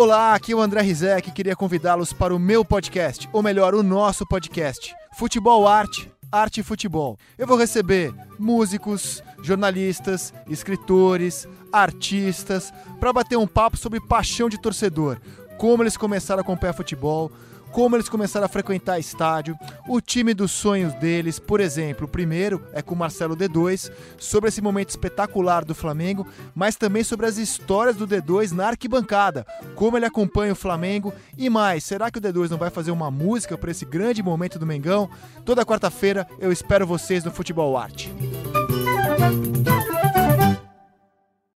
Olá, aqui é o André Rizek queria convidá-los para o meu podcast, ou melhor, o nosso podcast, Futebol Arte, Arte e Futebol. Eu vou receber músicos, jornalistas, escritores, artistas, para bater um papo sobre paixão de torcedor, como eles começaram a acompanhar futebol, como eles começaram a frequentar estádio, o time dos sonhos deles, por exemplo, o primeiro é com o Marcelo D2, sobre esse momento espetacular do Flamengo, mas também sobre as histórias do D2 na arquibancada, como ele acompanha o Flamengo e mais, será que o D2 não vai fazer uma música para esse grande momento do Mengão? Toda quarta-feira eu espero vocês no Futebol Arte.